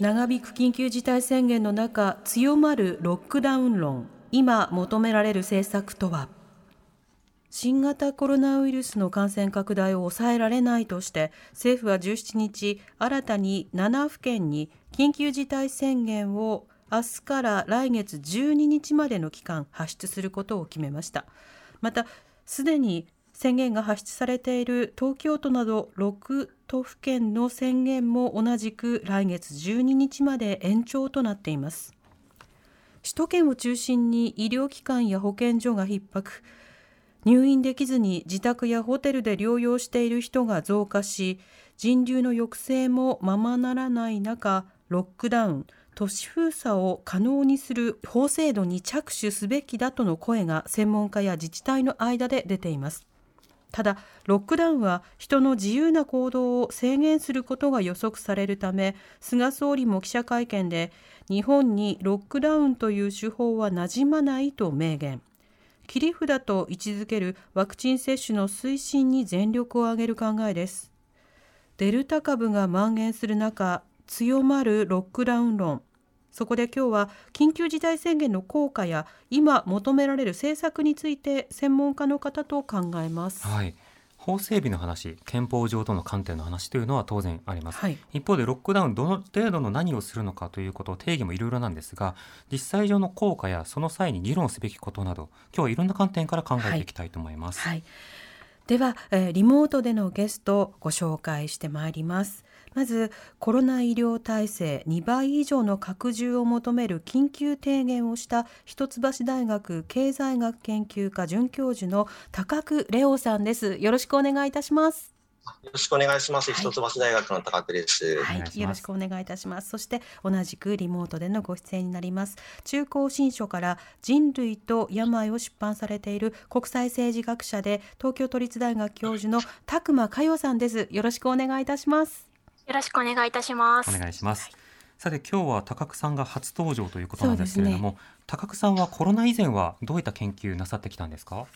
長引く緊急事態宣言の中強まるロックダウン論今求められる政策とは？新型コロナウイルスの感染拡大を抑えられないとして政府は17日新たに7府県に緊急事態宣言を明日から来月12日までの期間発出することを決めました。またすでに宣言が発出されている東京都など6都府県の宣言も同じく来月12日まで延長となっています。首都圏を中心に医療機関や保健所が逼迫。入院できずに自宅やホテルで療養している人が増加し人流の抑制もままならない中ロックダウン都市封鎖を可能にする法制度に着手すべきだとの声が専門家や自治体の間で出ています。ただロックダウンは人の自由な行動を制限することが予測されるため菅総理も記者会見で日本にロックダウンという手法は馴染まないと明言。切り札と位置づけるワクチン接種の推進に全力を挙げる考えです。デルタ株が蔓延する中強まるロックダウン論。そこで今日は緊急事態宣言の効果や今求められる政策について専門家の方と考えます。はい。法整備の話憲法上との観点の話というのは当然あります、はい。一方でロックダウンどの程度の何をするのかということ定義もいろいろなんですが実際上の効果やその際に議論すべきことなど今日はいろんな観点から考えていきたいと思います、はい、では、えーリモートでのゲストをご紹介してまいります。まずコロナ医療体制2倍以上の拡充を求める緊急提言をした一橋大学経済学研究科准教授の高久レオさんです。よろしくお願いいたします。よろしくお願いします。はい一橋大学の高久です。はいよろしくお願いいたします。そして同じくリモートでのご出演になります。中高新書から人類と病を出版されている国際政治学者で東京都立大学教授の拓磨佳代さんです。よろしくお願いいたします。よろしくお願いいたします。お願いします、さて今日は高久さんが初登場ということなんですけれども、高久さんはコロナ以前はどういった研究なさってきたんですか？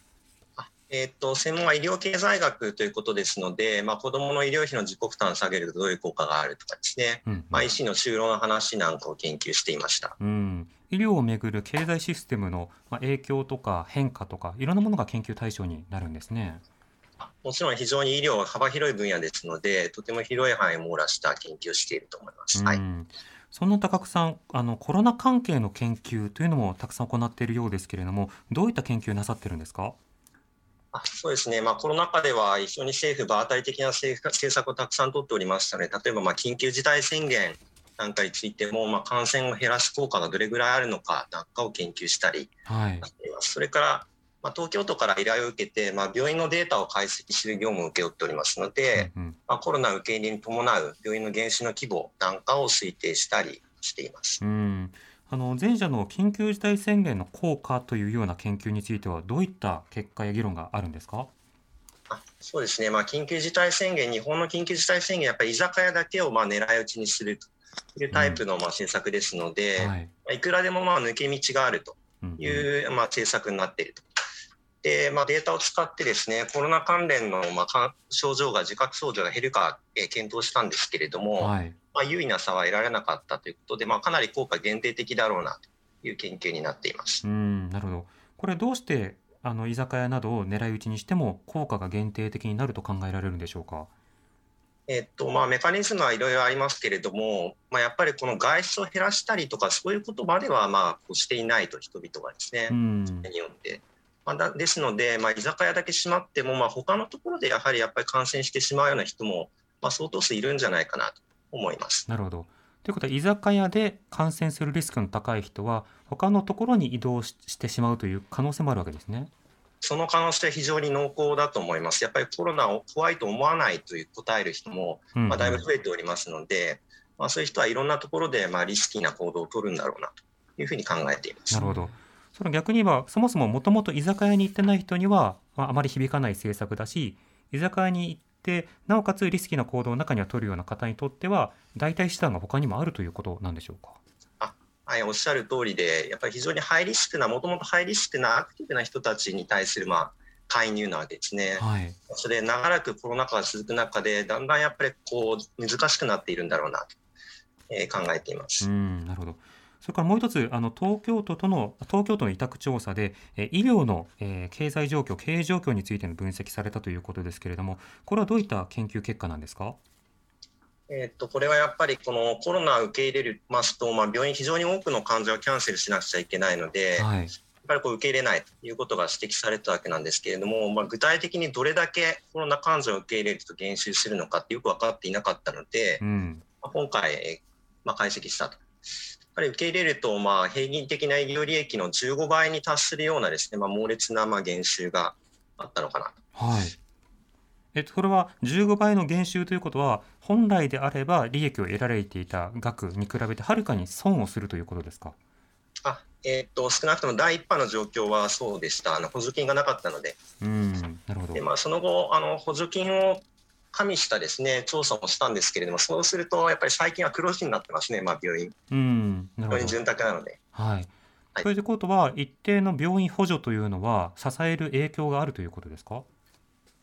えっ、と専門は医療経済学ということですので、まあ子どもの医療費の自己負担を下げるとどういう効果があるとかですね、うん。まあ医師の就労の話なんかを研究していました。うん、医療をめぐる経済システムのまあ影響とか変化とかいろんなものが研究対象になるんですね。もちろん非常に医療は幅広い分野ですので、とても広い範囲を網羅した研究をしていると思います。はい。うんそんな高久さんあのコロナ関係の研究というのもたくさん行っているようですけれどもどういった研究なさってるんですか？あそうですね、まあ、コロナ禍では一緒に政府、場当たり的な政策をたくさん取っておりましたので、例えばまあ緊急事態宣言なんかについても、まあ、感染を減らす効果がどれぐらいあるのかなんかを研究したりはいしています。それから、まあ、東京都から依頼を受けて、まあ、病院のデータを解析する業務を請け負っておりますので、うんうん。まあ、コロナ受け入れに伴う病院の減少の規模なんかを推定したりしています。うん。あの前者の緊急事態宣言の効果というような研究についてはどういった結果や議論があるんですか？あそうですね、まあ、緊急事態宣言、日本の緊急事態宣言、やっぱり居酒屋だけをまあ狙い撃ちにするというタイプのまあ政策ですので、はい。まあいくらでもまあ抜け道があるとうんうん。いうまあ政策になっていると。でまあ、データを使ってですねコロナ関連のまあか症状が自覚症状が減るか、えー検討したんですけれども、はいまあ、優位な差は得られなかったということで、まあ、かなり効果限定的だろうなという研究になっています。うんなるほどこれどうしてあの居酒屋などを狙い撃ちにしても効果が限定的になると考えられるんでしょうか？えっとまあ、メカニズムはいろいろありますけれども、まあ、やっぱりこの外出を減らしたりとかそういうことまではまあこうしていないと人々がですね、うんによって。まあ、だですので、まあ、居酒屋だけ閉まっても、まあ、他のところでやはりやっぱり感染してしまうような人も、まあ、相当数いるんじゃないかなと思います。なるほどということは居酒屋で感染するリスクの高い人は他のところに移動ししてしまうという可能性もあるわけですね。その可能性は非常に濃厚だと思います。やっぱりコロナを怖いと思わないという答える人も、うんまあ、だいぶ増えておりますので、まあ、そういう人はいろんなところでまあリスキーな行動を取るんだろうなというふうに考えています。なるほど。その逆に言えば、そもそももともと居酒屋に行ってない人には、まあ、あまり響かない政策だし、居酒屋に行って、なおかつリスキーな行動を中には取るような方にとっては、代替手段が他にもあるということなんでしょうか？はい、おっしゃる通りで、やっぱり非常にハイリスクな、もともとハイリスクなアクティブな人たちに対する、まあ、介入なわけですね。はい。それで長らくコロナ禍が続く中で、だんだんやっぱりこう難しくなっているんだろうなと、えー考えています。うん、なるほど。それからもう一つ、あの東京都との東京都の委託調査で、えー医療の、えー経済状況、経営状況についての分析されたということですけれども、これはどういった研究結果なんですか？えっとこれはやっぱりこのコロナを受け入れますと、まあ、病院、非常に多くの患者をキャンセルしなくちゃいけないので、やっはい。ぱりこう受け入れないということが指摘されたわけなんですけれども、まあ、具体的にどれだけコロナ患者を受け入れると減収するのかってよく分かっていなかったので、うん。まあ今回、えーまあ、解析したと。ぱり受け入れると、まあ、平均的な医療利益の15倍に達するようなですね、まあ、猛烈なまあ減収があったのかなと。はい。えっと、これは15倍の減収ということは、本来であれば利益を得られていた額に比べてはるかに損をするということですか？あえーっと少なくとも第1波の状況はそうでした、あの補助金がなかったので、うん、なるほどで。まあ、その後、あの補助金を加味したですね調査もしたんですけれども、そうすると、やっぱり最近は黒字になってますね、まあ、病院、うん。病院潤沢なので。はい。はいということは、一定の病院補助というのは支える影響があるということですか？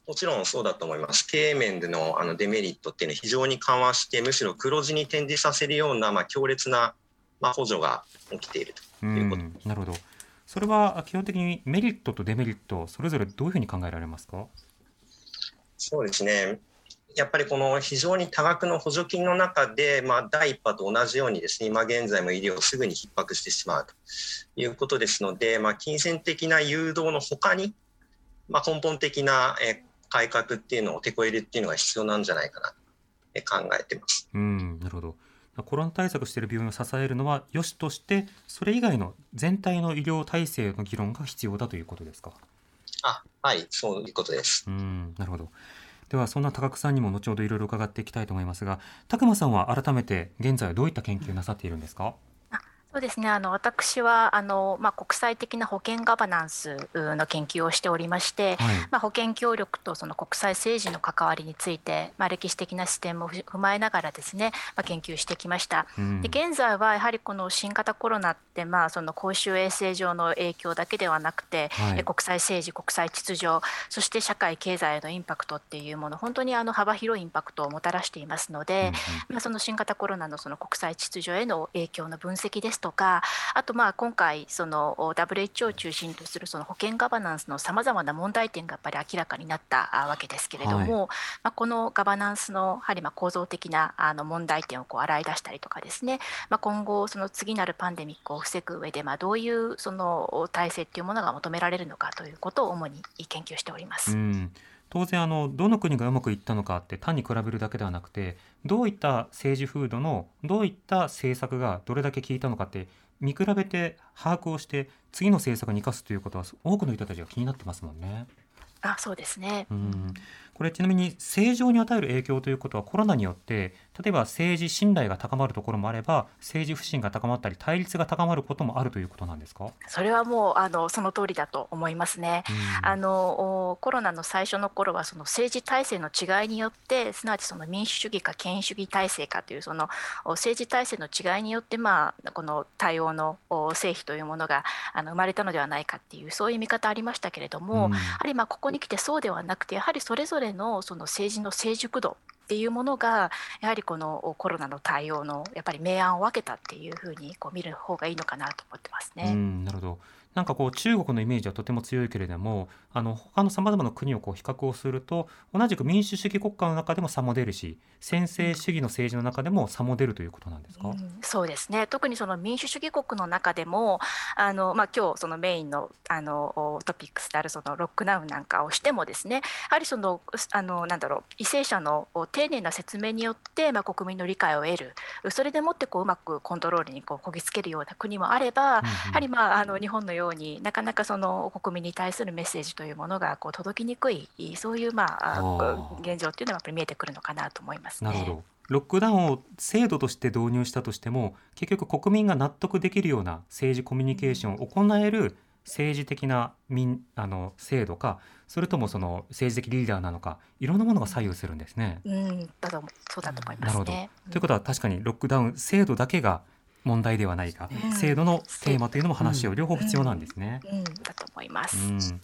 もちろんそうだと思います。経営面でのあのデメリットっていうのは非常に緩和して、むしろ黒字に転じさせるような、まあ、強烈な、まあ、補助が起きていると。う、いうことなるほど。それは基本的にメリットとデメリット、それぞれどういうふうに考えられますか？そうですね。やっぱりこの非常に多額の補助金の中で、まあ、第一波と同じようにですね、今現在も医療すぐに逼迫してしまうということですので、まあ、金銭的な誘導のほかに、まあ、根本的なえー改革っていうのを手こ入れっていうのが必要なんじゃないかなとえー考えてます。うん、なるほど。コロナ対策している病院を支えるのは良しとして、それ以外の全体の医療体制の議論が必要だということですか？あ、はい、そういうことです。うん、なるほど。ではそんな高久さんにも後ほどいろいろ伺っていきたいと思いますが、拓磨さんは改めて現在はどういった研究なさっているんですか？そうですね。あの私はあのまあ国際的な保険ガバナンスうの研究をしておりまして、はい。まあ保険協力とその国際政治の関わりについて、まあ歴史的な視点もふ踏まえながらですね、まあ研究してきました。うんで現在はやはりこの新型コロナってまあその公衆衛生上の影響だけではなくて、はいえ国際政治、国際秩序、そして社会経済へのインパクトっていうもの、本当にあの幅広いインパクトをもたらしていますので、まあ、その新型コロナのその国際秩序への影響の分析ですとか、あとまあ今回、その WHO を中心とするその保険ガバナンスのさまざまな問題点がやっぱり明らかになったあわけですけれども、まあ、このガバナンスのやはりまあ構造的なあの問題点をこう洗い出したりとかですね、まあ、今後、その次なるパンデミックを防ぐ上でまあどういうその体制っていうものが求められるのかということを主に研究しております。うん、当然あのどの国がうまくいったのかって単に比べるだけではなくてどういった政治風土のどういった政策がどれだけ効いたのかって見比べて把握をして次の政策に生かすということは多くの人たちが気になってますもんね。あそうですねうん、これちなみに政情に与える影響ということはコロナによって例えば政治信頼が高まるところもあれば政治不信が高まったり対立が高まることもあるということなんですか、それはもうあのその通りだと思いますね。うん。あのおコロナの最初の頃はその政治体制の違いによってすなわちその民主主義か権威主義体制かというそのお政治体制の違いによってまあこの対応のお成否というものがあの生まれたのではないかっていうそういう見方ありましたけれども、うん。やはりまあここに来てそうではなくてやはりそれぞれのその政治の成熟度っていうものがやはりこのコロナの対応のやっぱり明暗を分けたっていうふうにこう見る方がいいのかなと思ってますね。なるほど。なんかこう中国のイメージはとても強いけれども、あの他のさまざまな国をこう比較をすると、同じく民主主義国家の中でも差も出るし、専制主義の政治の中でも差も出るということなんですか？うん。そうですね。特にその民主主義国の中でもあの、まあ、今日そのメインのあのおトピックスであるそのロックダウンなんかをしてもですねやはりそのあのなんだろう為政者のお丁寧な説明によって、まあ、国民の理解を得る。それでもってこううまくコントロールにこうこぎつけるような国もあれば、やはりまああの日本のようになかなかその国民に対するメッセージというものがこう届きにくいそういうまあ現状っていうのはやっぱり見えてくるのかなと思いますね。なるほど。ロックダウンを制度として導入したとしても結局国民が納得できるような政治コミュニケーションを行える政治的な民あの制度かそれともその政治的リーダーなのかいろんなものが左右するんですね。うん、だとそうだと思いまなるほどすね。ということは確かにロックダウン制度だけが問題ではないか、うん制度のテーマというのも話し合う両方必要なんですね。うん、だと思います。うん。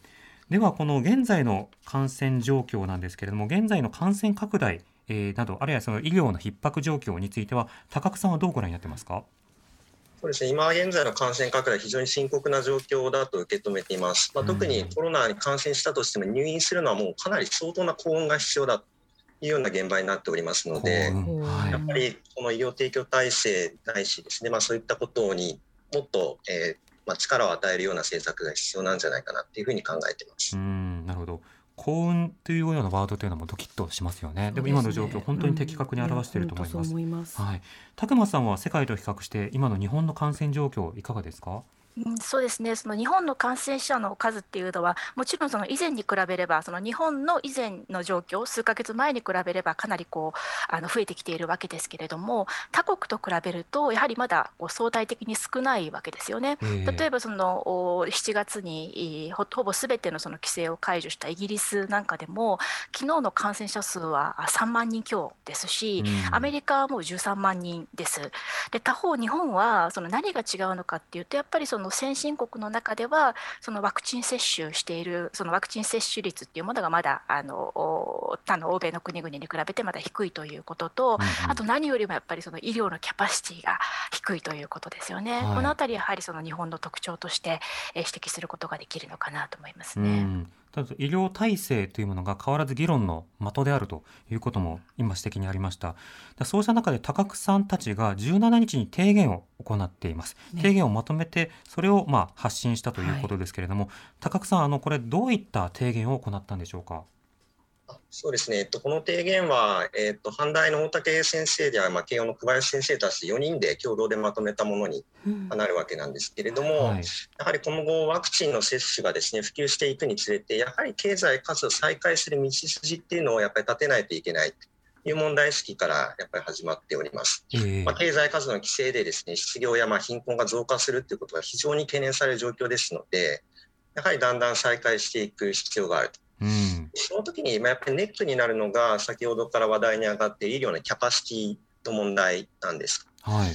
ではこの現在の感染状況なんですけれども現在の感染拡大、えーなどあるいはその医療の逼迫状況については高久さんはどうご覧になってますか？そうですね、今現在の感染拡大、非常に深刻な状況だと受け止めています。まあ、特にコロナに感染したとしても、入院するのはもうかなり相当な幸運が必要だというような現場になっておりますので、やっぱりこの医療提供体制ないしですね、まあ、そういったことにもっと、えーまあ、力を与えるような政策が必要なんじゃないかなっていうふうに考えています。うんなるほど。幸運というようなワードというのもドキッとしますよね。でも今の状況本当に的確に表していると思います。うんいます。はい、拓磨さんは世界と比較して今の日本の感染状況いかがですか？うん、そうですね。その日本の感染者の数っていうのは、もちろんその以前に比べれば、その日本の以前の状況、数ヶ月前に比べればかなりこうあの増えてきているわけですけれども、他国と比べるとやはりまだこう相対的に少ないわけですよね。ええ例えばそのお7月にいほほぼすべてのその規制を解除したイギリスなんかでも昨日の感染者数はあ3万人強ですし、うんアメリカはもう13万人です。で他方日本はその何が違うのかっていうとやっぱりその先進国の中ではそのワクチン接種しているそのワクチン接種率っていうものがまだあのお他の欧米の国々に比べてまだ低いということと、あと何よりもやっぱりその医療のキャパシティが低いということですよね。はいこのあたりやはりその日本の特徴としてえー指摘することができるのかなと思いますうね。んただ医療体制というものが変わらず議論の的であるということも今指摘にありました。だそうした中で高久さんたちが17日に提言を行っています、ね。提言をまとめてそれをまあ発信したということですけれども、高久さんあのこれどういった提言を行ったんでしょうか？そうですね、えっと、この提言は、えっと、阪大の大竹先生では、まあ、慶応の小林先生たち4人で共同でまとめたものにうんなるわけなんですけれども、はいやはり今後、ワクチンの接種がですね普及していくにつれて、やはり経済活動を再開する道筋っていうのをやっぱり立てないといけないという問題意識からやっぱり始まっております。ええまあ、経済活動の規制でですね失業やまあ貧困が増加するということが非常に懸念される状況ですので、やはりだんだん再開していく必要があると。うんその時にまあやっぱりネックになるのが、先ほどから話題に上がっている医療のキャパシティの問題なんです。はい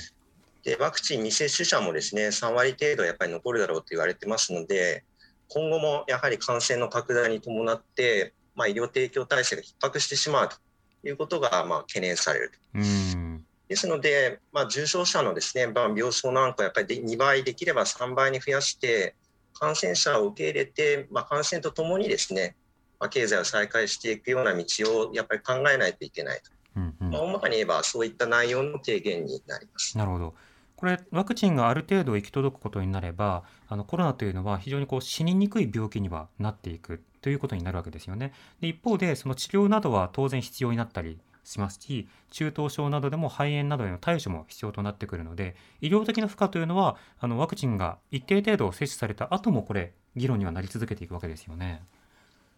でワクチン未接種者もですね3割程度やっぱり残るだろうと言われてますので、今後もやはり感染の拡大に伴って、まあ、医療提供体制が逼迫してしまうということがまあ懸念される。うんですので、まあ、重症者のですね、まあ、病床なんかやっぱりで2倍できれば3倍に増やして、感染者を受け入れて、まあ、感染とともにですね、まあ、経済を再開していくような道をやっぱり考えないといけないと。うんうんまあ、大まかに言えばそういった内容の提言になります。なるほど。これワクチンがある程度行き届くことになればあのコロナというのは非常にこう死ににくい病気にはなっていくということになるわけですよね。で一方でその治療などは当然必要になったりしますし中等症などでも肺炎などへの対処も必要となってくるので医療的な負荷というのはあのワクチンが一定程度接種された後もこれ議論にはなり続けていくわけですよね。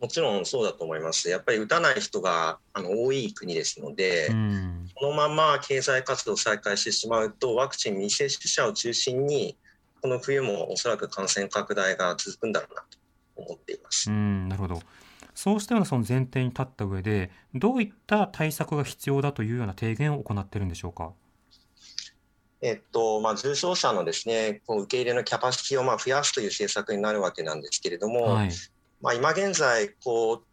もちろんそうだと思います。やっぱり打たない人があの多い国ですので、うんこのまま経済活動を再開してしまうと、ワクチン未接種者を中心に、この冬もおそらく感染拡大が続くんだろうなと思っています。うんなるほど。そうしたようなその前提に立った上でどういった対策が必要だというような提言を行っているんでしょうか？えっとまあ、重症者のですねこう受け入れのキャパシティをまあ増やすという政策になるわけなんですけれども、はい。まあ、今現在こう、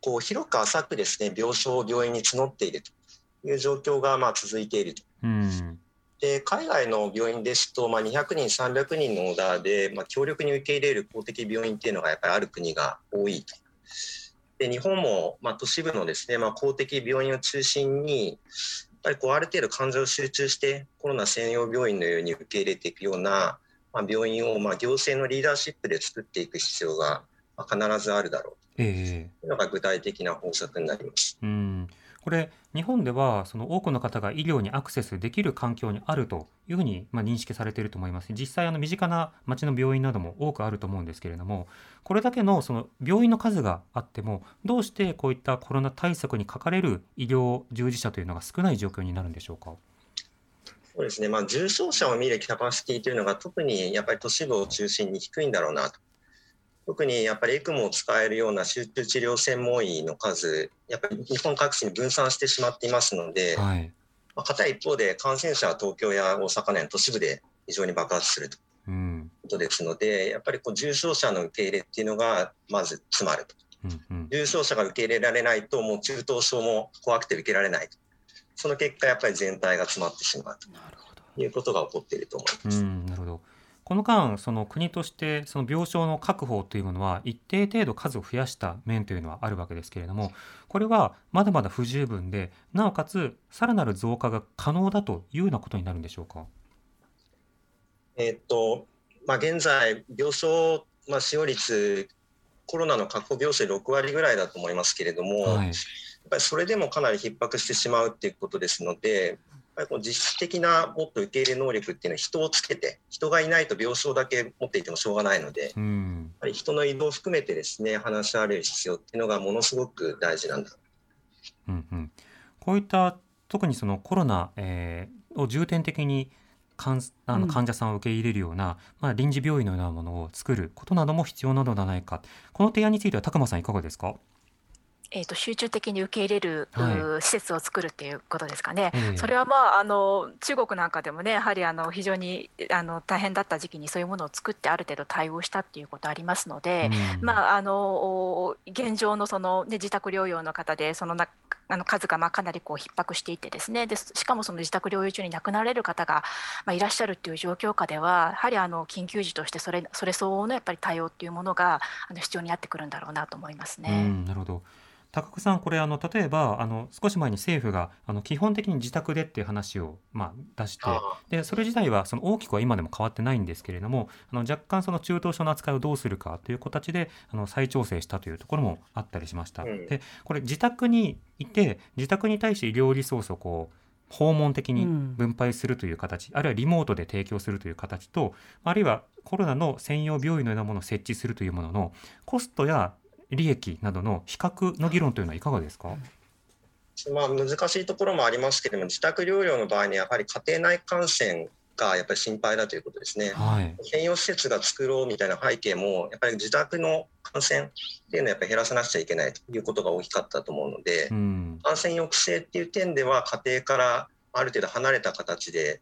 こう広く浅くですね病床を病院に募っているという状況がまあ続いていると。うんで海外の病院ですと、まあ、200人、300人のオーダーで、まあ、強力に受け入れる公的病院っていうのがやっぱりある国が多いと。で日本も、まあ、都市部のですね、まあ、公的病院を中心に、やっぱりこうある程度患者を集中して、コロナ専用病院のように受け入れていくような、まあ、病院を、まあ、行政のリーダーシップで作っていく必要がまあ必ずあるだろうええというのが具体的な方策になります。うん、これ日本ではその多くの方が医療にアクセスできる環境にあるというふうにまあ認識されていると思います実際あの身近な町の病院なども多くあると思うんですけれどもこれだけのその病院の数があってもどうしてこういったコロナ対策にかかれる医療従事者というのが少ない状況になるんでしょうか？そうですね、まあ、重症者を見るキャパシティというのが特にやっぱり都市部を中心に低いんだろうなと。特にやっぱり ECMO を使えるような集中治療専門医の数、やっぱり日本各地に分散してしまっていますので、はい、まあ、片一方で感染者は東京や大阪の都市部で非常に爆発するということですので、うん、やっぱりこう重症者の受け入れっていうのがまず詰まると。うんうん、重症者が受け入れられないと、もう中等症も怖くて受けられないと。その結果、やっぱり全体が詰まってしまうということが起こっていると思います。なるほどこの間、その国としてその病床の確保というものは一定程度数を増やした面というのはあるわけですけれども、これはまだまだ不十分で、なおかつさらなる増加が可能だというようなことになるんでしょうか？えっとまあ、現在、病床、まあ、使用率、コロナの確保病床6割ぐらいだと思いますけれども、はい、やっぱりそれでもかなり逼迫してしまうということですので、ぱりこの実質的なもっと受け入れ能力っていうのは人をつけて人がいないと病床だけ持っていてもしょうがないので、うん、やっぱり人の移動を含めてですね話し合われる必要っていうのがものすごく大事なんだ。うんうん、こういった特にそのコロナ、えー、を重点的に患あの患者さんを受け入れるような、うん、まあ、臨時病院のようなものを作ることなども必要なのではないか。この提案については高間さんいかがですか？えーと、集中的に受け入れる、はい、施設を作るっていうことですかね、えー、それは、まあ、あの中国なんかでもねやはりあの非常にあの大変だった時期にそういうものを作ってある程度対応したっていうことありますので、うん、まあ、あの現状のその、ね、自宅療養の方でそのなあの数がまあかなりこう逼迫していてですね。でしかもその自宅療養中に亡くなられる方がまあいらっしゃるっていう状況下ではやはりあの緊急時としてそれそれ相応のやっぱり対応っていうものがあの必要になってくるんだろうなと思いますね。うん、なるほど高久さん、これあの例えばあの少し前に政府があの基本的に自宅でっていう話を、まあ、出してでそれ自体はその大きくは今でも変わってないんですけれどもあの若干その中等症の扱いをどうするかという形であの再調整したというところもあったりしました。でこれ自宅にいて自宅に対して医療リソースをこう訪問的に分配するという形、うん、あるいはリモートで提供するという形とあるいはコロナの専用病院のようなものを設置するというもののコストや利益などの比較の議論というのはいかがですか？まあ、難しいところもありますけれども、自宅療養の場合にやはり家庭内感染がやっぱり心配だということですね。はい、専用施設が作ろうみたいな背景も、やっぱり自宅の感染っていうのはやっぱり減らさなくちゃいけないということが大きかったと思うので、うん、感染抑制っていう点では、家庭からある程度離れた形で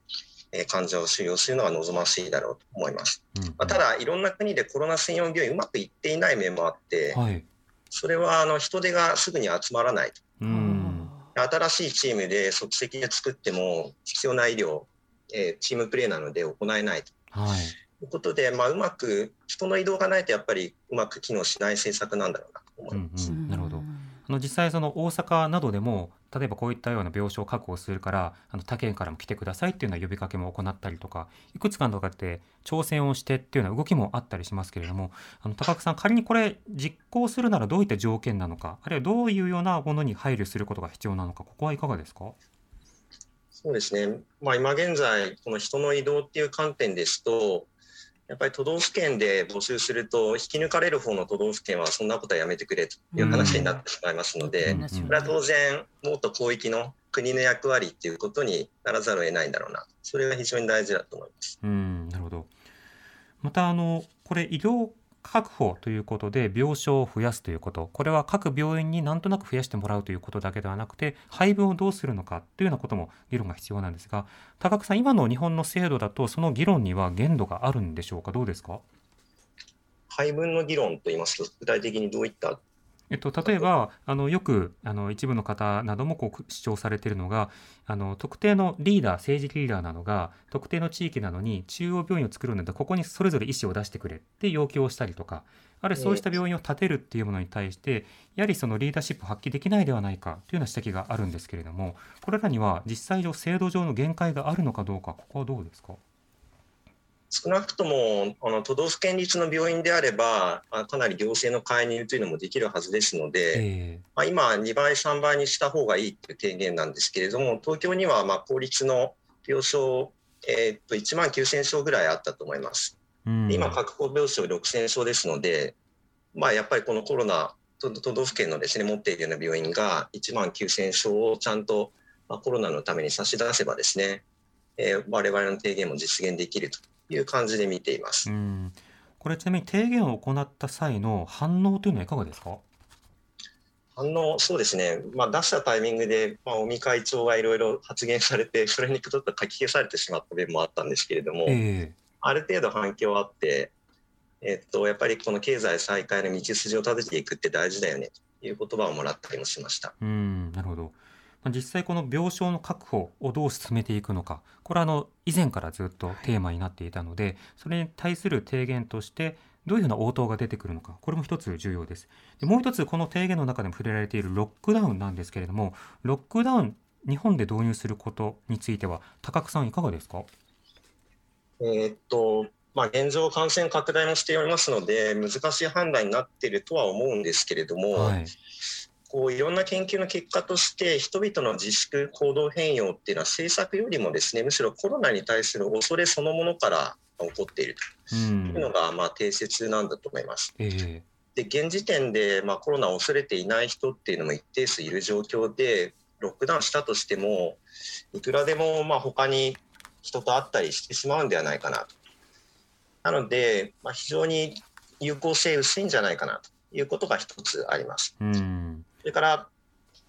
え患者を収容するのが望ましいだろうと思います。うんうん、まあ、ただ、いろんな国でコロナ専用病院うまくいっていない面もあって、はい、それはあの人手がすぐに集まらないと。うん新しいチームで即席で作っても必要な医療、えー、チームプレーなので行えないと。はい、ということで、まあ、うまく人の移動がないとやっぱりうまく機能しない政策なんだろうなと思います。うんうん、なるほどあの実際その大阪などでも例えばこういったような病床を確保するからあの他県からも来てくださいっていうような呼びかけも行ったりとかいくつかのとかって挑戦をしてっていうような動きもあったりしますけれどもあの高久さん仮にこれ実行するならどういった条件なのかあるいはどういうようなものに配慮することが必要なのかここはいかがですか？そうですね、まあ、今現在この人の移動っていう観点ですとやっぱり都道府県で募集すると、引き抜かれる方の都道府県はそんなことはやめてくれという話になってしまいますので、これは当然、もっと広域の国の役割っていうことにならざるを得ないんだろうな、それが非常に大事だと思います。うん。なるほど。またあのこれ医療確保ということで病床を増やすということ。これは各病院になんとなく増やしてもらうということだけではなくて配分をどうするのかというようなことも議論が必要なんですが高久さん今の日本の制度だとその議論には限度があるんでしょうか？どうですか？配分の議論といいますと具体的にどういったえっと、例えばあのよくあの一部の方などもこう主張されているのがあの特定のリーダー政治リーダーなどが特定の地域なのに中央病院を作るのでここにそれぞれ医師を出してくれって要求をしたりとかあるいはそうした病院を建てるっていうものに対してやはりそのリーダーシップを発揮できないではないかというような指摘があるんですけれどもこれらには実際上制度上の限界があるのかどうかここはどうですか？少なくともあの都道府県立の病院であれば、あかなり行政の介入というのもできるはずですので、えまあ、今、2倍、3倍にした方がいいという提言なんですけれども、東京にはまあ公立の病床、えー、っと1万9000床ぐらいあったと思います。えうん。今、確保病床6000床ですので、まあ、やっぱりこのコロナ、都都道府県のですね持っているような病院が1万9000床をちゃんと、まあ、コロナのために差し出せばですね、えー、我々の提言も実現できるという感じで見ています。うん。これちなみに提言を行った際の反応というのはいかがですか？反応、そうですね、まあ、出したタイミングで、まあ、尾身会長がいろいろ発言されて、それにちょっと書き消されてしまった面もあったんですけれども、えある程度反響あって、えっと、やっぱりこの経済再開の道筋を立てていくって大事だよねという言葉をもらったりもしました。えうんなるほど。まあ実際この病床の確保をどう進めていくのか。これはあの以前からずっとテーマになっていたのでそれに対する提言としてどういうふうな応答が出てくるのか。これも一つ重要です。でもう一つこの提言の中でも触れられているロックダウンなんですけれどもロックダウン日本で導入することについては高久さんいかがですか？えーっとまあ、現状、感染拡大もしておりますので、難しい判断になっているとは思うんですけれども、はいこういろんな研究の結果として、人々の自粛、行動変容っていうのは、政策よりもですねむしろコロナに対する恐れそのものから起こっているうというんのが、まあ、定説なんだと思います。えで現時点で、まあ、コロナを恐れていない人っていうのも一定数いる状況で、ロックダウンしたとしても、いくらでもまあ他に人と会ったりしてしまうんではないかなと。なので、まあ、非常に有効性薄いんじゃないかなということが一つあります。えうんそれから、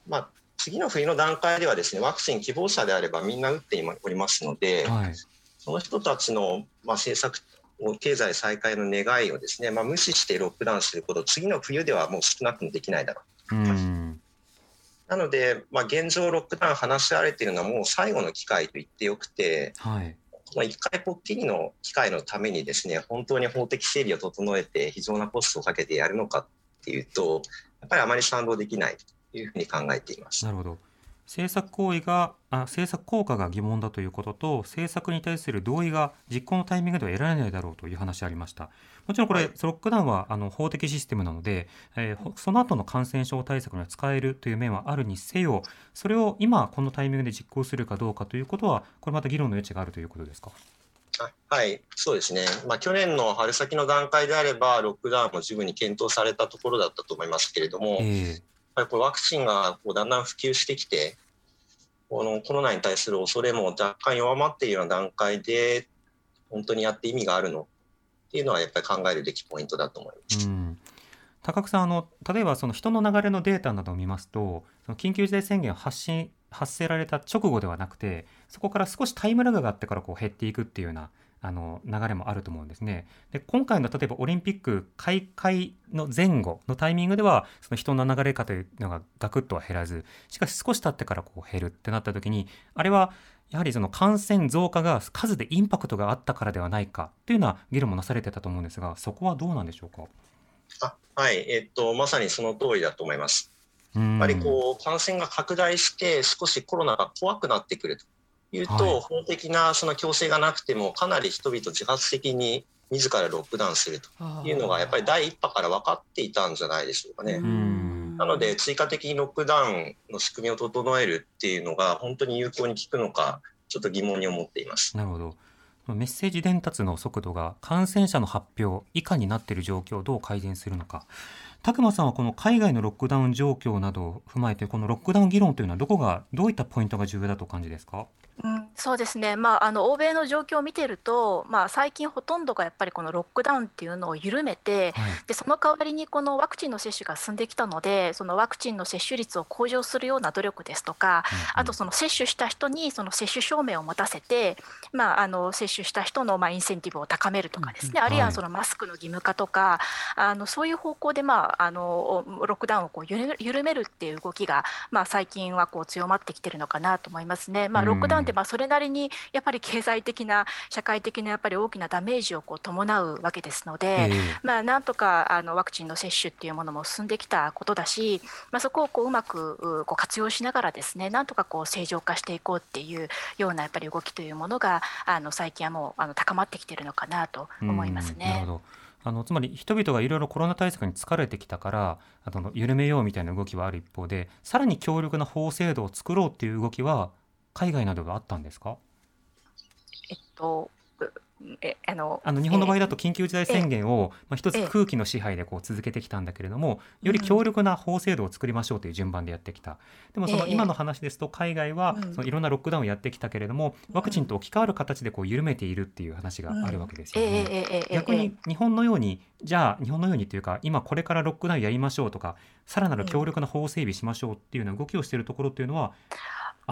まあ、次の冬の段階ではですね、ワクチン希望者であればみんな打っておりますので、はい。その人たちの、まあ、政策を経済再開の願いをですね、まあ、無視してロックダウンすること、次の冬ではもう少なくともできないだろう。うん。なので、まあ、現状、ロックダウン話し合われているのはもう最後の機会と言ってよくて、はい。この1回ぽっきりの機会のためにですね、本当に法的整備を整えて、非常なコストをかけてやるのかっていうと、やっぱりあまり賛同できないというふうに考えています。なるほど。政策行為があ政策効果が疑問だということと政策に対する同意が実行のタイミングでは得られないだろうという話ありました。もちろんこれ、はい。ロックダウンはあの法的システムなので、えーほその後の感染症対策には使えるという面はあるにせよそれを今このタイミングで実行するかどうかということはこれまた議論の余地があるということですか？あはい、そうですね、まあ、去年の春先の段階であれば、ロックダウンも十分に検討されたところだったと思いますけれども、やっえぱりこれワクチンがこうだんだん普及してきて、このコロナに対する恐れも若干弱まっているような段階で、本当にやって意味があるのっていうのは、やっぱり考えるべきポイントだと思います。うん。高久さんあの例えばその人の流れのデータなどを見ますとその緊急事態宣言を発信発せられた直後ではなくてそこから少しタイムラグがあってからこう減っていくっていうようなあの流れもあると思うんですね。で今回の例えばオリンピック開会の前後のタイミングではその人の流れ方というのがガクッとは減らずしかし少し経ってからこう減るってなった時にあれはやはりその感染増加が数でインパクトがあったからではないかというような議論もなされてたと思うんですがそこはどうなんでしょうか？あはい、えっと、まさにその通りだと思います。ややっぱりこう感染が拡大して、少しコロナが怖くなってくるというと、はい。法的なその強制がなくても、かなり人々自発的に自らロックダウンするというのが、やっぱり第一波から分かっていたんじゃないでしょうかね。ん。なので、追加的にロックダウンの仕組みを整えるっていうのが、本当に有効に効くのか、ちょっと疑問に思っています。なるほど。メッセージ伝達の速度が感染者の発表以下になっている状況をどう改善するのか拓磨さんはこの海外のロックダウン状況などを踏まえてこのロックダウン議論というのはどこがどういったポイントが重要だと感じですか、そうですね、まあ、あの欧米の状況を見てると、まあ、最近ほとんどがやっぱりこのロックダウンっていうのを緩めて、はい。でその代わりにこのワクチンの接種が進んできたので、そのワクチンの接種率を向上するような努力ですとか、あとその接種した人にその接種証明を持たせて、まあ、あの接種した人のまあインセンティブを高めるとかですね、あるいははいそのマスクの義務化とか、あのそういう方向で、まあ、あのロックダウンをこう緩め緩めるっていう動きが、まあ、最近はこう強まってきてるのかなと思いますね。まあ、ロックダウンってまあそれなりにやっぱり経済的な社会的なやっぱり大きなダメージをこう伴うわけですので、ええまあ、なんとかあのワクチンの接種っていうものも進んできたことだし、まあ、そこをこううまくうこう活用しながらですねなんとかこう正常化していこうっていうようなやっぱり動きというものがあの最近はもうあの高まってきているのかなと思いますね。あのつまり人々がいろいろコロナ対策に疲れてきたからあの緩めようみたいな動きはある一方でさらに強力な法制度を作ろうっていう動きは海外などではあったんですか？えっとうえあのあの日本の場合だとえ緊急事態宣言を、まあ、一つええ。空気の支配でこう続けてきたんだけれどもより強力な法制度を作りましょうという順番でやってきた。でもそのええ。今の話ですと海外はうん。そのいろんなロックダウンをやってきたけれどもワクチンと置き換わる形でこう緩めているっていう話があるわけですえよね。逆に日本のようにじゃあ日本のようにというか今これからロックダウンやりましょうとかさらなる強力な法整備しましょうっていうような動きをしているところっていうのは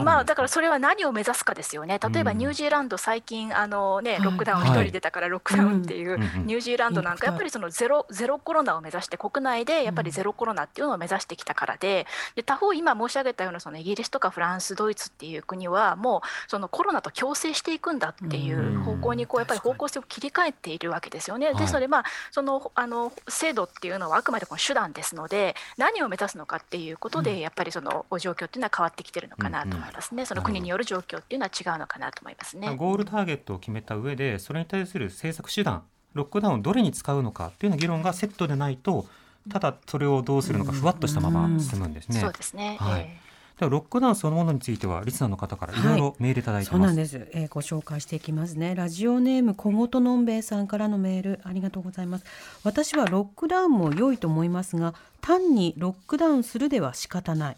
まあだからそれは何を目指すかですよね。例えばうんニュージーランド最近あのねはい。ロックダウンはい一人出たからロックダウンっていうニュージーランドなんかやっぱりそのゼロゼロコロナを目指して国内でやっぱりゼロコロナっていうのを目指してきたからで、で他方今申し上げたようなそのイギリスとかフランスドイツっていう国はもうそのコロナと共生していくんだっていう方向にこうやっぱり方向性を切り替えているわけですよね。はい。ですのでまあそのあの制度っていうのはあくまでこの手段ですので何を目指すのかっていうことでやっぱりその状況っていうのは変わってきてるのかなと。思いますね。その国による状況っていうのは違うのかなと思いますね。ゴールターゲットを決めた上でそれに対する政策手段ロックダウンをどれに使うのかっていうような議論がセットでないとただそれをどうするのかふわっとしたまま進むんですね。そうですね。はいええではロックダウンそのものについてはリスナーの方からいろいろメールいただいてそうます。なんです、えーご紹介していきますねラジオネーム小言のんべえさんからのメールありがとうございます私はロックダウンも良いと思いますが単にロックダウンするでは仕方ない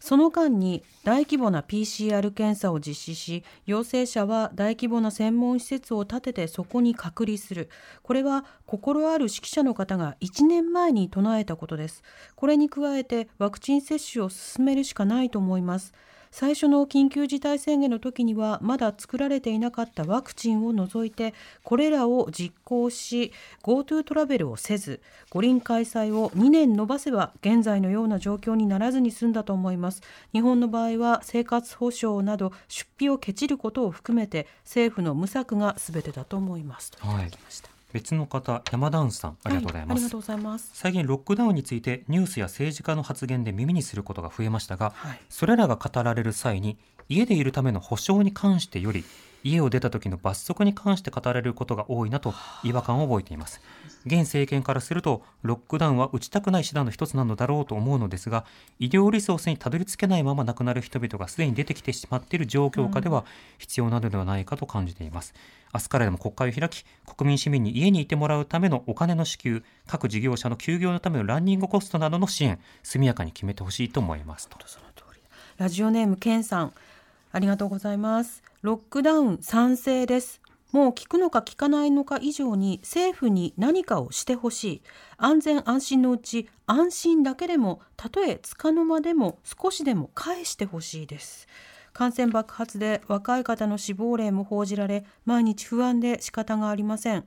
その間に大規模な PCR 検査を実施し陽性者は大規模な専門施設を建ててそこに隔離する。これは心ある指揮者の方が1年前に唱えたことです。これに加えてワクチン接種を進めるしかないと思います。最初の緊急事態宣言の時にはまだ作られていなかったワクチンを除いてこれらを実行し GoTo トラベルをせず五輪開催を2年延ばせば現在のような状況にならずに済んだと思います。日本の場合は生活保障など出費をけちることを含めて政府の無策が全てだと思います。といただきました、別の方山ダウンさんありがとうございますはありがと。うございます最近ロックダウンについてニュースや政治家の発言で耳にすることが増えましたが、はいそれらが語られる際に家でいるための保障に関してより家を出た時の罰則に関して語られることが多いなと違和感を覚えています。現政権からするとロックダウンは打ちたくない手段の一つなのだろうと思うのですが医療リソースにたどり着けないまま亡くなる人々がすでに出てきてしまっている状況下では必要なのではないかと感じています。明日からでも国会を開き国民市民に家にいてもらうためのお金の支給各事業者の休業のためのランニングコストなどの支援速やかに決めてほしいと思いますと。ラジオネームケンさんありがとうございます。ロックダウン賛成です。もう聞くのか聞かないのか以上に政府に何かをしてほしい。安全安心のうち安心だけでもたとえつかの間でも少しでも返してほしいです。感染爆発で若い方の死亡例も報じられ毎日不安で仕方がありません。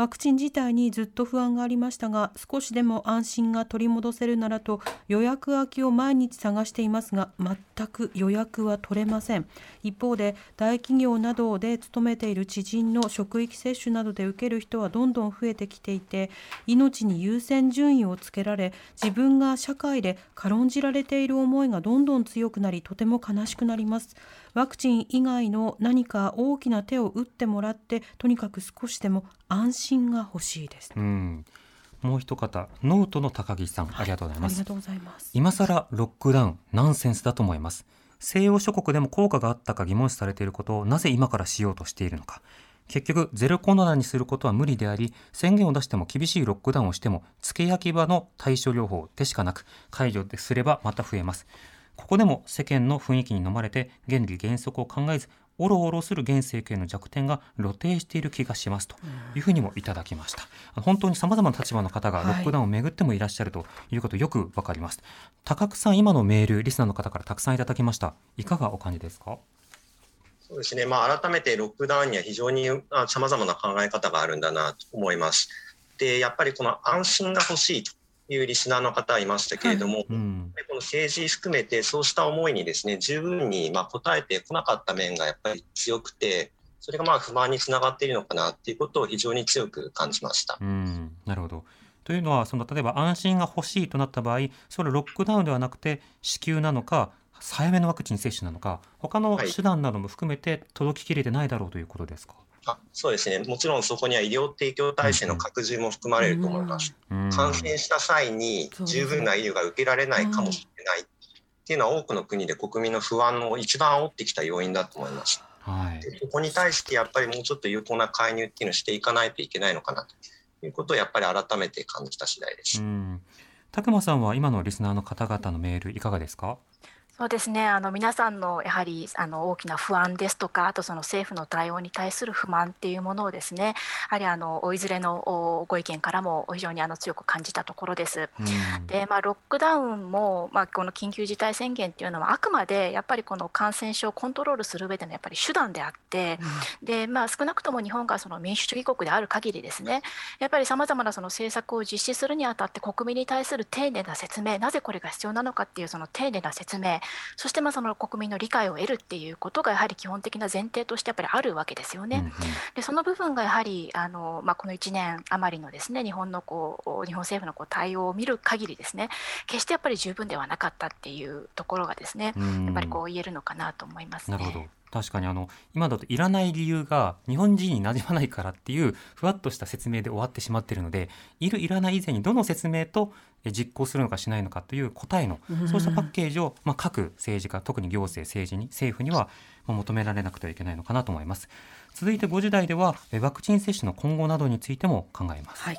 ワクチン自体にずっと不安がありましたが少しでも安心が取り戻せるならと予約空きを毎日探していますが全く予約は取れません。一方で大企業などで勤めている知人の職域接種などで受ける人はどんどん増えてきていて命に優先順位をつけられ自分が社会で軽んじられている思いがどんどん強くなりとても悲しくなります。ワクチン以外の何か大きな手を打ってもらってとにかく少しでも安心が欲しいです。うん。もう一方ノートの高木さんありがとうございます。ありがとうございます。今更ロックダウンナンセンスだと思います。西洋諸国でも効果があったか疑問視されていることをなぜ今からしようとしているのか。結局ゼロコロナにすることは無理であり宣言を出しても厳しいロックダウンをしても付け焼き刃の対処療法でしかなく解除すればまた増えますここでも世間の雰囲気に飲まれて原理原則を考えずおろおろする現政権の弱点が露呈している気がしますというふうにもいただきました。本当にさまざまな立場の方がロックダウンをめぐってもいらっしゃるということよくわかります、高久さん今のメールリスナーの方からたくさんいただきました。いかがお感じですか？そうですね、まあ、改めてロックダウンには非常にさまざまな考え方があるんだなと思います。で、やっぱりこの安心が欲しいというリスナーの方いましたけれども、うんこの政治含めてそうした思いにですね十分にまあ応えてこなかった面がやっぱり強くてそれがまあ不満につながっているのかなっていうことを非常に強く感じました。うん、なるほど。というのはその例えば安心が欲しいとなった場合それロックダウンではなくて支給なのか早めのワクチン接種なのか他のはい手段なども含めて届ききれてないだろうということですか？あそうですねもちろんそこには医療提供体制の拡充も含まれると思います。うん感染した際に十分な医療が受けられないかもしれないっていうのは多くの国で国民の不安を一番煽ってきた要因だと思います。はい。でそこに対してやっぱりもうちょっと有効な介入っていうのをしていかないといけないのかなということをやっぱり改めて感じた次第です。うん。たくまさんは今のリスナーの方々のメールいかがですか？そうですね。あの皆さんのやはりあの大きな不安ですとかあとその政府の対応に対する不満っていうものをですねやはりあのいずれのおご意見からも非常にあの強く感じたところです。うん。でまあ、ロックダウンも、まあ、この緊急事態宣言っていうのはあくまでやっぱりこの感染症をコントロールする上でのやっぱり手段であって、でまあ、少なくとも日本がその民主主義国である限りですねやっぱりさまざまなその政策を実施するにあたって国民に対する丁寧な説明なぜこれが必要なのかっていうその丁寧な説明そしてまあその国民の理解を得るっていうことがやはり基本的な前提としてやっぱりあるわけですよね。うんうんでその部分がやはりあの、まあ、この1年余りのですね日本のこう日本政府のこう対応を見る限りですね決してやっぱり十分ではなかったっていうところがですねうんやっぱりこう言えるのかなと思いますね。なるほど。確かにあの今だといらない理由が日本人になじまないからっていうふわっとした説明で終わってしまっているのでいるいらない以前にどの説明とえ実行するのかしないのかという答えのそうしたパッケージを、まあ、各政治家特に行政政治に政府にはまあ求められなくてはいけないのかなと思います。続いて5時台ではえワクチン接種の今後などについても考えます、はい。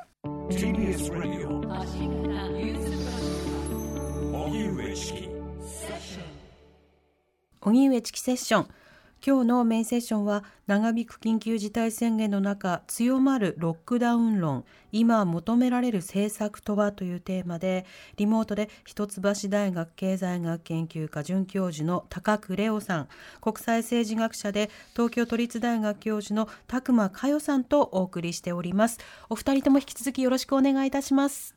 荻上チキセッション今日のメインセッションは長引く緊急事態宣言の中強まるロックダウン論今求められる政策とはというテーマでリモートで一橋大学経済学研究科准教授の高久レオさん国際政治学者で東京都立大学教授の拓磨佳代さんとお送りしておりますお二人とも引き続きよろしくお願いいたします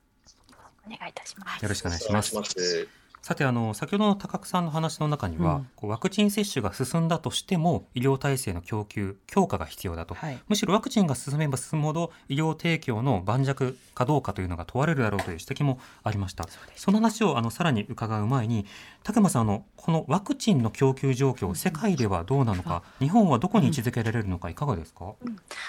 お願いいたします。よろしくお願いします。さてあの先ほどの高久さんの話の中には、うん。こうワクチン接種が進んだとしても医療体制の供給強化が必要だと、はい。むしろワクチンが進めば進むほど医療提供の盤石かどうかというのが問われるだろうという指摘もありました。その話をあのさらに伺う前に高間さんあのこのワクチンの供給状況世界ではどうなのか日本はどこに位置づけられるのかいかがですか、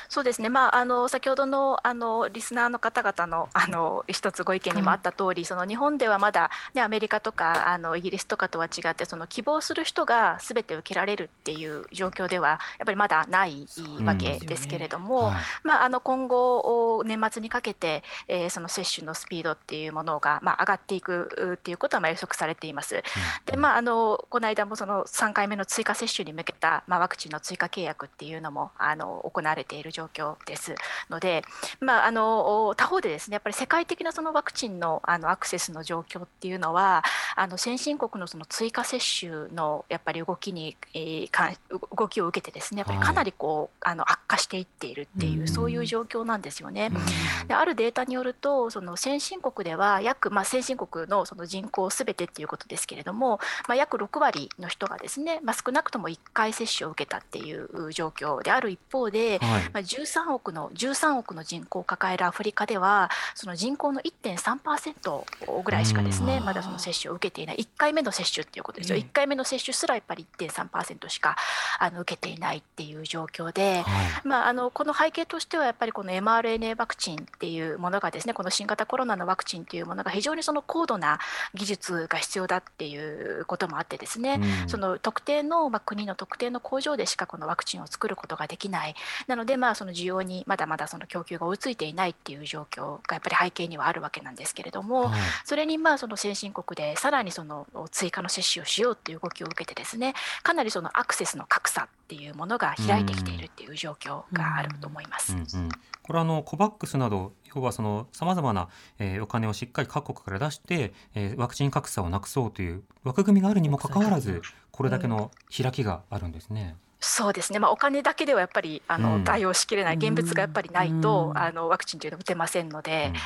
そうですね、まあ、あの先ほどのあのリスナーの方々のあの一つご意見にもあった通り、その日本ではまだ、ね、アメリカとかあのイギリスとかとは違ってその希望する人がすべて受けられるっていう状況ではやっぱりまだないわけですけれども、はいまあ、あの今後、お年末にかけて、えーその接種のスピードっていうものが、まあ、上がっていくうっていうことはまあ予測されています。でまあ、あのこの間もその3回目の追加接種に向けた、まあ、ワクチンの追加契約っていうのもあの行われている状況ですので、まあ、あの他方でですねやっぱり世界的なそのワクチンのあのアクセスの状況っていうのはあの先進国のその追加接種のやっぱり動きに、えーか動きを受けてですねやっぱりかなりこう、あの悪化していっているっていう、うんそういう状況なんですよね。うんであるデータによるとその先進国では約、まあ、先進国のその人口すべてっていうことですけれども、まあ、約6割の人がですね、まあ、少なくとも1回接種を受けたっていう状況である一方で、はい。まあ、13億の13億の人口を抱えるアフリカではその人口の1.3%ぐらいしかですねうん。まだその接種を受けていない。1回目の接種っていうことですよ、うん。1回目の接種すらやっぱり1.3%しかあの受けていないっていう状況で。はい。まあ、あのこの背景としてはやっぱりこの mRNA ワクチンっていうものがですねこの新型コロナのワクチンっていうものが非常にその高度な技術が必要だっていうこともあってですね、うん。その特定の、まあ、国の特定の工場でしかこのワクチンを作ることができない。なので、まあ、その需要にまだまだその供給が追いついていないっていう状況がやっぱり背景にはあるわけなんですけれども、はい。それにまあその先進国でさらにその追加の接種をしようっていう動きを受けてですねかなりそのアクセスの格差っていうものが開いてきているっていう状況があると思います。うんうん、これはあのコバックスなど要はそのさまざまな、えーお金をしっかり各国から出して、えーワクチン格差をなくそうという枠組みがあるにもかかわらずこれだけの開きがあるんですね。そうですね、まあ、お金だけではやっぱりあの、うん対応しきれない現物がやっぱりないと、うんあのワクチンというのは打てませんので、うんで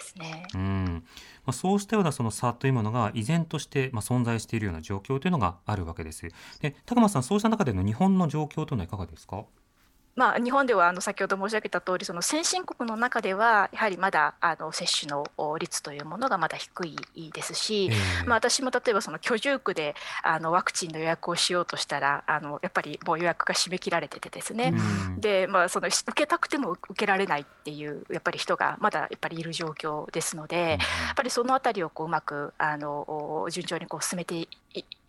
すね。うんうんまあ、そうしたようなその差というものが依然としてまあ存在しているような状況というのがあるわけです。で、高間さん、そうした中での日本の状況というのはいかがですか？まあ、日本ではあの先ほど申し上げた通りその先進国の中ではやはりまだあの接種のお率というものがまだ低いですし、ええ。まあ、私も例えばその居住区であのワクチンの予約をしようとしたらあのやっぱりもう予約が締め切られててですね、うん。でまあ、その受けたくても受けられないっていうやっぱり人がまだやっぱりいる状況ですので、やっぱりそのあたりをこううまくあのお順調にこう進めてい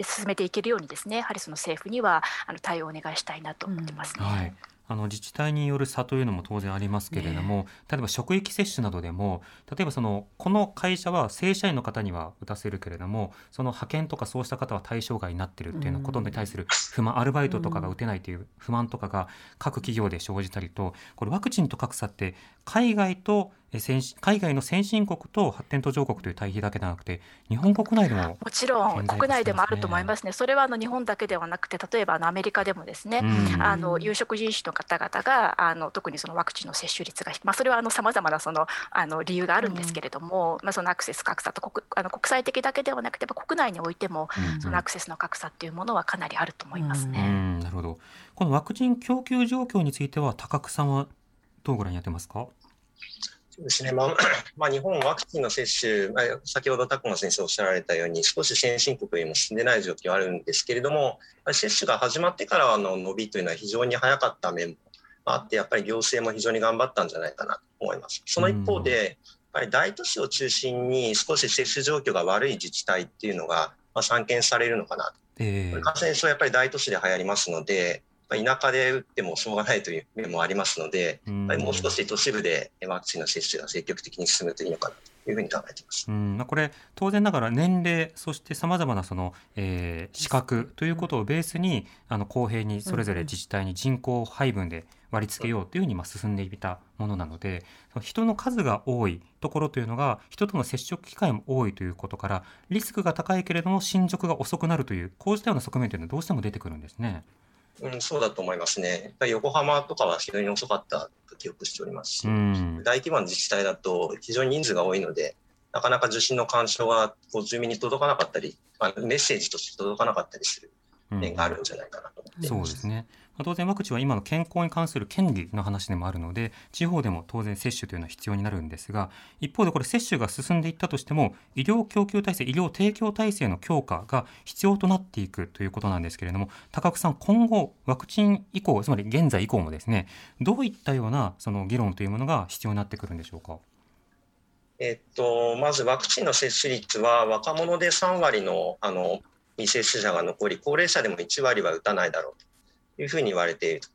進めていけるようにですねやはりその政府にはあの対応をお願いしたいなと思ってますね。はい、あの自治体による差というのも当然ありますけれども、例えば職域接種などでも例えばそのこの会社は正社員の方には打たせるけれどもその派遣とかそうした方は対象外になってるっていうことに対する不満、アルバイトとかが打てないという不満とかが各企業で生じたりとこれワクチンと格差って海外と海外の先進国と発展途上国という対比だけではなくて日本国内でももちろん国内でもあると思いますね。それはあの日本だけではなくて例えばあのアメリカでもですね、うん。あの有色人種の方々があの特にそのワクチンの接種率が、まあ、それはさまざまなそのあの理由があるんですけれども、まあ、そのアクセス格差と国あの国際的だけではなくて国内においてもうん。そのアクセスの格差っていうものはかなりあると思いますうね。ん。なるほど。このワクチン供給状況については高久さんはどうご覧になってますか？ですね、まあまあ、日本ワクチンの接種、まあ、先ほど拓磨先生おっしゃられたように、少し先進国よりも進んでない状況あるんですけれども、接種が始まってからの伸びというのは非常に早かった面もあって、やっぱり行政も非常に頑張ったんじゃないかなと思います。その一方で、やっぱり大都市を中心に少し接種状況が悪い自治体っていうのが、まあ、散見されるのかなええ。感染症はやっぱり大都市で流行りますので、まあ田舎で打ってもしょうがないという面もありますので、うんもう少し都市部でワクチンの接種が積極的に進むといいのかなというふうに考えています。うんまあ、これ当然ながら年齢そしてさまざまなその、えー資格ということをベースにあの公平にそれぞれ自治体に人口配分で割り付けようというふうにまあ進んでいたものなのでその人の数が多いところというのが人との接触機会も多いということからリスクが高いけれども進捗が遅くなるというこうしたような側面というのはどうしても出てくるんですね。うん、そうだと思いますね。やっぱり横浜とかは非常に遅かったと記憶しておりますし、うん大規模な自治体だと非常に人数が多いので、なかなか受診の干渉がこう住民に届かなかったり、まあ、メッセージとして届かなかったりする面があるんじゃないかなと思っています。そうですね。当然ワクチンは今の健康に関する権利の話でもあるので地方でも当然接種というのは必要になるんですが一方でこれ接種が進んでいったとしても医療供給体制医療提供体制の強化が必要となっていくということなんですけれども高久さん今後ワクチン以降つまり現在以降もですねどういったようなその議論というものが必要になってくるんでしょうか？えっと、まずワクチンの接種率は若者で3割のあの未接種者が残り、高齢者でも1割は打たないだろうというふうに言われていると。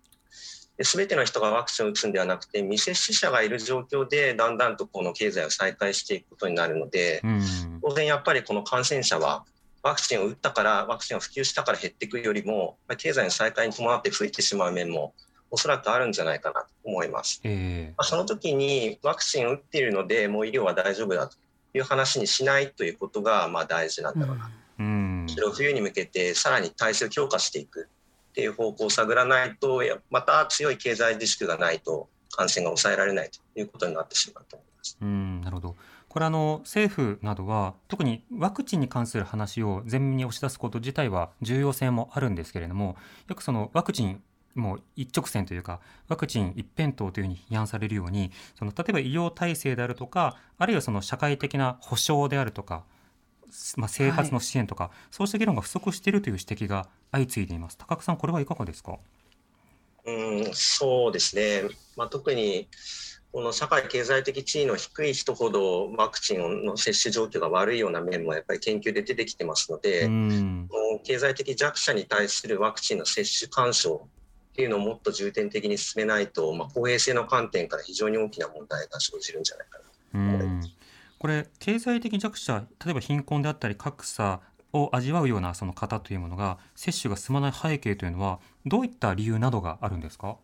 すべての人がワクチンを打つんではなくて、未接種者がいる状況で、だんだんとこの経済を再開していくことになるので、うん当然やっぱりこの感染者は、ワクチンを打ったから、ワクチンを普及したから減っていくよりも、まあ経済の再開に伴って増えてしまう面も、おそらくあるんじゃないかなと思います。えまあその時にワクチンを打っているので、もう医療は大丈夫だという話にしないということがまあ大事なんだろうな。ーうんそれを冬に向けてさらに体制を強化していくっていう方向を探らないと、また強い経済自粛がないと感染が抑えられないということになってしまうと思います。うんなるほどこれあの政府などは特にワクチンに関する話を前面に押し出すこと自体は重要性もあるんですけれどもよくそのワクチンもう一直線というかワクチン一辺倒というふうに批判されるようにその例えば医療体制であるとかあるいはその社会的な保障であるとか、まあ、生活の支援とか、そうした議論が不足しているという指摘が相次いでいます。高久さんこれはいかがですか？うん、そうですね。まあ、特にこの社会経済的地位の低い人ほどワクチンの接種状況が悪いような面もやっぱり研究で出てきてますので、うん。経済的弱者に対するワクチンの接種干渉っていうのをもっと重点的に進めないと、まあ、公平性の観点から非常に大きな問題が生じるんじゃないかな。うんこれ経済的弱者例えば貧困であったり格差を味わうようなその方というものが接種が進まない背景というのはどういった理由などがあるんですか？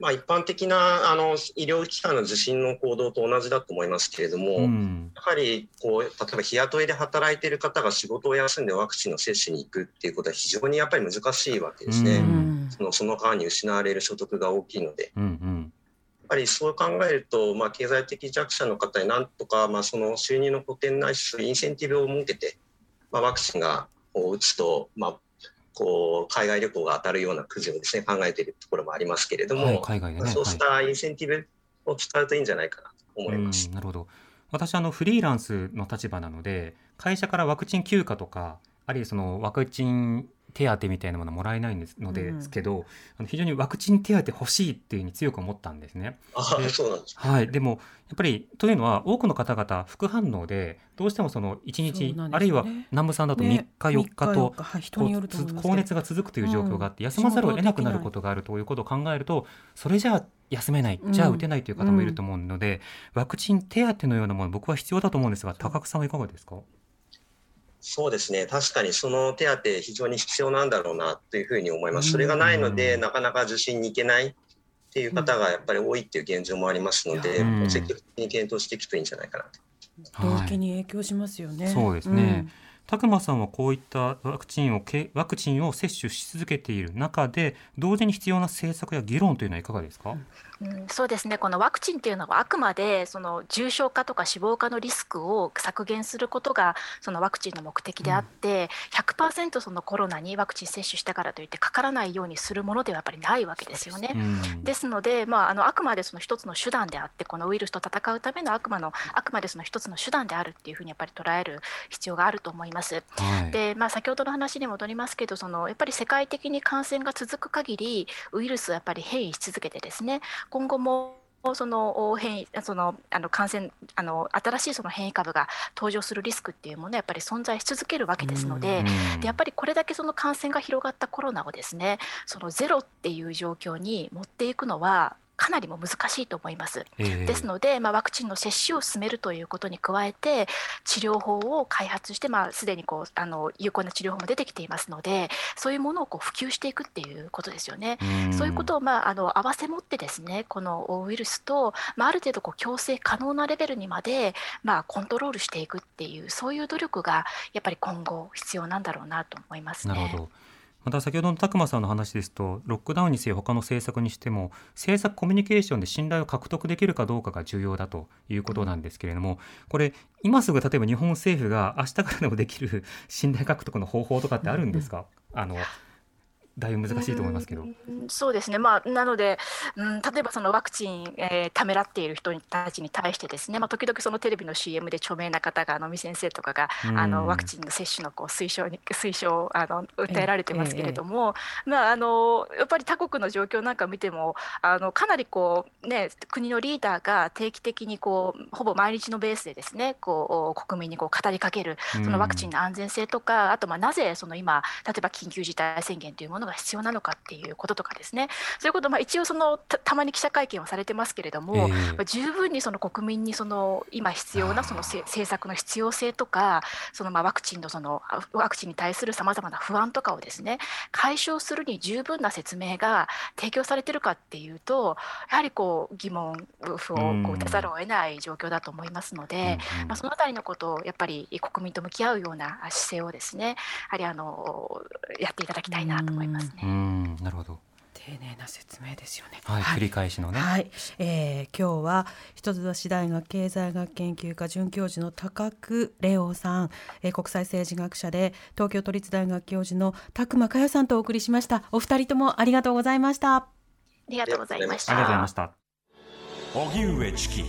まあ、一般的なあの医療機関の受診の行動と同じだと思いますけれども、うんやはりこう例えば日雇いで働いている方が仕事を休んでワクチンの接種に行くっていうことは非常にやっぱり難しいわけですね。ううんんそのその間に失われる所得が大きいので、うんうんぱりそう考えると、まあ、経済的弱者の方になんとか、まあ、その収入の補填ないし、インセンティブを設けて、まあ、ワクチンがこう打つと、まあ、こう海外旅行が当たるようなくじをですね考えているところもありますけれども、はい、海外でね。そうしはいたインセンティブを使うといいんじゃないかなと思います。うんなるほど私あのフリーランスの立場なので会社からワクチン休暇とかあるいはそのワクチン手当みたいなものもらえないんですのでうん。すけど、あの非常にワクチン手当欲しいっていうふうに強く思ったんですね。ああでそうなんです。はい、でもやっぱりというのは多くの方々副反応でどうしてもその1日、ね。あるいは南部さんだと3ね日4日と、高熱が続くという状況があって、休まざるを得なくなることがあるとい。うことを考えるとそれじゃあ休めないじゃあうん打てないという方もいると思うので、ワクチン手当のようなもの僕は必要だと思うんですが高久さんはいかがですか？そうですね、確かにその手当、非常に必要なんだろうなというふうに思います。それがないので、うんなかなか受診に行けないっていう方がやっぱり多いっていう現状もありますので、うん。積極的に検討していくといいんじゃないかなと。動機に影響しますよね。そうですね。拓磨さんはこういったワクチンをけワクチンを接種し続けている中で同時に必要な政策や議論というのはいかがですか、うん、そうですねこのワクチンっていうのはあくまでその重症化とか死亡化のリスクを削減することがそのワクチンの目的であって、100%そのコロナにワクチン接種したからといってかからないようにするものではやっぱりないわけですよね。うんですので、まあ、あのあくまでその一つの手段であってこのウイルスと戦うためのあくまのあくまでその一つの手段であるっていうふうにやっぱり捉える必要があると思います。はいでまあ、先ほどの話に戻りますけどそのやっぱり世界的に感染が続く限りウイルスはやっぱり変異し続けてですね今後もその変異そのあの感染あの新しいその変異株が登場するリスクっていうものはやっぱり存在し続けるわけですので。うんでやっぱりこれだけその感染が広がったコロナをですねそのゼロっていう状況に持っていくのはかなりも難しいと思います。ええですので、まあ、ワクチンの接種を進めるということに加えて治療法を開発して、まあ、すでにこうあの有効な治療法も出てきていますのでそういうものをこう普及していくっていうことですよね。んそういうことを、まあ、あの合わせ持ってですねこのウイルスと、まあ、ある程度こう共生可能なレベルにまで、まあ、コントロールしていくっていうそういう努力がやっぱり今後必要なんだろうなと思いますね。なるほど。また先ほどの拓磨さんの話ですとロックダウンにせよ他の政策にしても政策コミュニケーションで信頼を獲得できるかどうかが重要だということなんですけれどもこれ今すぐ例えば日本政府が明日からでもできる信頼獲得の方法とかってあるんですか、あのだいぶ難しいと思いますけど。うんそうですね、まあ、なので、うん、例えばそのワクチン、えーためらっている人たちに対してですね、まあ、時々そのテレビの CM で著名な方が、あの尾先生とかが、うん。あのワクチンの接種のこう推奨に推奨をあの訴えられてますけれども、まあ、あのやっぱり他国の状況なんか見てもあのかなりこう、ね、国のリーダーが定期的にこうほぼ毎日のベースでですねこう国民にこう語りかけるそのワクチンの安全性とか、あとまあなぜその今例えば緊急事態宣言というものが必要なのかっていうこととかですね。そういうことまあ一応そのたたまに記者会見をされてますけれども、ええ。まあ十分にその国民にその今必要なそのせ政策の必要性とかそのまあワクチンのそのあワクチンに対するさまざまな不安とかをですね解消するに十分な説明が提供されてるかっていうとやはりこう疑問符をこう打たざるを得ない状況だと思いますので。うんうん。まあ、そのあたりのことをやっぱり国民と向き合うような姿勢をですねやはりあのやっていただきたいなと思いますね。うんなるほど。丁寧な説明ですよね。はい、繰り返しのね。はい、えー今日は一橋大学経済学研究科准教授の高久レオさん、えー国際政治学者で東京都立大学教授の拓磨佳代さんとお送りしました。お二人ともありがとうございました。ありがとうございましたありがとうございました。荻上チキ